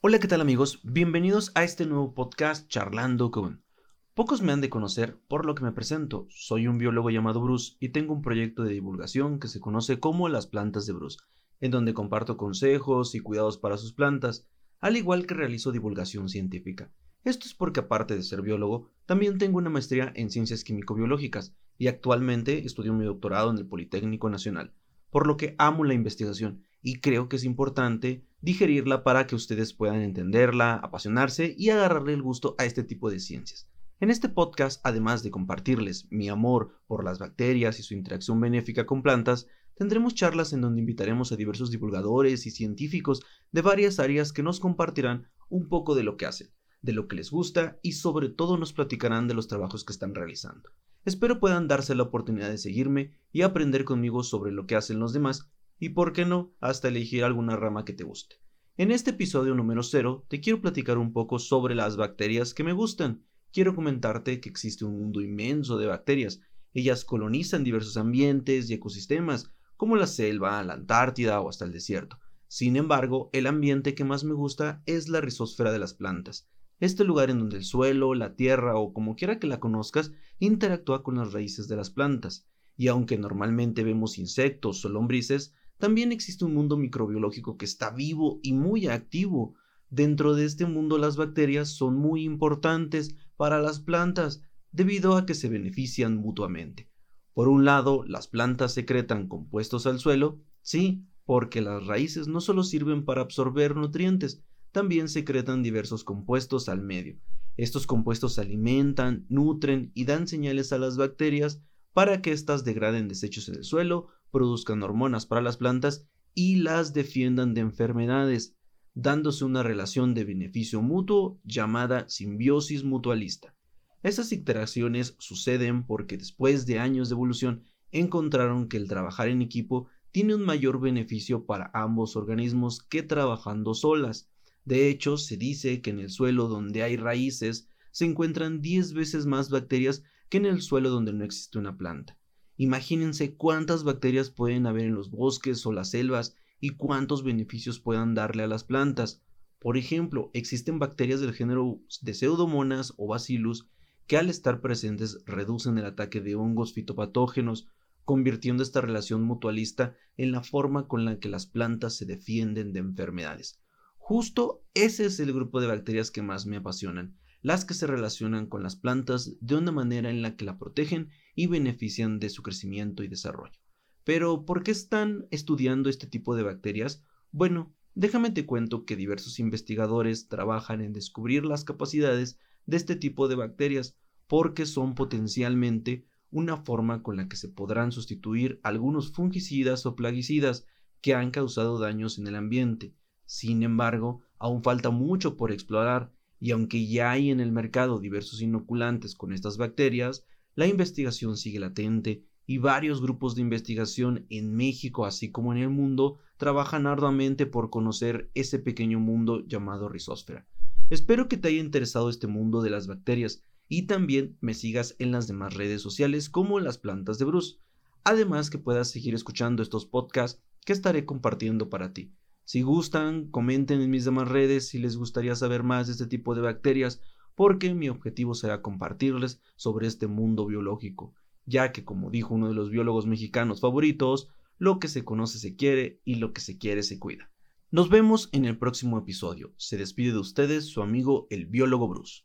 Hola, ¿qué tal amigos? Bienvenidos a este nuevo podcast Charlando con. Pocos me han de conocer, por lo que me presento. Soy un biólogo llamado Bruce y tengo un proyecto de divulgación que se conoce como Las Plantas de Bruce, en donde comparto consejos y cuidados para sus plantas, al igual que realizo divulgación científica. Esto es porque aparte de ser biólogo, también tengo una maestría en ciencias químico-biológicas y actualmente estudio mi doctorado en el Politécnico Nacional, por lo que amo la investigación y creo que es importante digerirla para que ustedes puedan entenderla, apasionarse y agarrarle el gusto a este tipo de ciencias. En este podcast, además de compartirles mi amor por las bacterias y su interacción benéfica con plantas, tendremos charlas en donde invitaremos a diversos divulgadores y científicos de varias áreas que nos compartirán un poco de lo que hacen, de lo que les gusta y sobre todo nos platicarán de los trabajos que están realizando. Espero puedan darse la oportunidad de seguirme y aprender conmigo sobre lo que hacen los demás y, por qué no, hasta elegir alguna rama que te guste. En este episodio número 0 te quiero platicar un poco sobre las bacterias que me gustan. Quiero comentarte que existe un mundo inmenso de bacterias. Ellas colonizan diversos ambientes y ecosistemas, como la selva, la Antártida o hasta el desierto. Sin embargo, el ambiente que más me gusta es la rizosfera de las plantas. Este lugar en donde el suelo, la tierra o como quiera que la conozcas interactúa con las raíces de las plantas. Y aunque normalmente vemos insectos o lombrices, también existe un mundo microbiológico que está vivo y muy activo. Dentro de este mundo las bacterias son muy importantes para las plantas debido a que se benefician mutuamente. Por un lado, las plantas secretan compuestos al suelo, sí, porque las raíces no solo sirven para absorber nutrientes, también secretan diversos compuestos al medio. Estos compuestos alimentan, nutren y dan señales a las bacterias para que éstas degraden desechos en el suelo produzcan hormonas para las plantas y las defiendan de enfermedades, dándose una relación de beneficio mutuo llamada simbiosis mutualista. Esas interacciones suceden porque después de años de evolución encontraron que el trabajar en equipo tiene un mayor beneficio para ambos organismos que trabajando solas. De hecho, se dice que en el suelo donde hay raíces se encuentran 10 veces más bacterias que en el suelo donde no existe una planta. Imagínense cuántas bacterias pueden haber en los bosques o las selvas y cuántos beneficios puedan darle a las plantas. Por ejemplo, existen bacterias del género de pseudomonas o bacillus que al estar presentes reducen el ataque de hongos fitopatógenos, convirtiendo esta relación mutualista en la forma con la que las plantas se defienden de enfermedades. Justo ese es el grupo de bacterias que más me apasionan, las que se relacionan con las plantas de una manera en la que la protegen y benefician de su crecimiento y desarrollo. Pero, ¿por qué están estudiando este tipo de bacterias? Bueno, déjame te cuento que diversos investigadores trabajan en descubrir las capacidades de este tipo de bacterias porque son potencialmente una forma con la que se podrán sustituir algunos fungicidas o plaguicidas que han causado daños en el ambiente. Sin embargo, aún falta mucho por explorar y aunque ya hay en el mercado diversos inoculantes con estas bacterias, la investigación sigue latente y varios grupos de investigación en México así como en el mundo trabajan arduamente por conocer ese pequeño mundo llamado rizósfera. Espero que te haya interesado este mundo de las bacterias y también me sigas en las demás redes sociales como las plantas de Bruce. Además que puedas seguir escuchando estos podcasts que estaré compartiendo para ti. Si gustan, comenten en mis demás redes si les gustaría saber más de este tipo de bacterias, porque mi objetivo será compartirles sobre este mundo biológico, ya que como dijo uno de los biólogos mexicanos favoritos, lo que se conoce se quiere y lo que se quiere se cuida. Nos vemos en el próximo episodio. Se despide de ustedes su amigo el biólogo Bruce.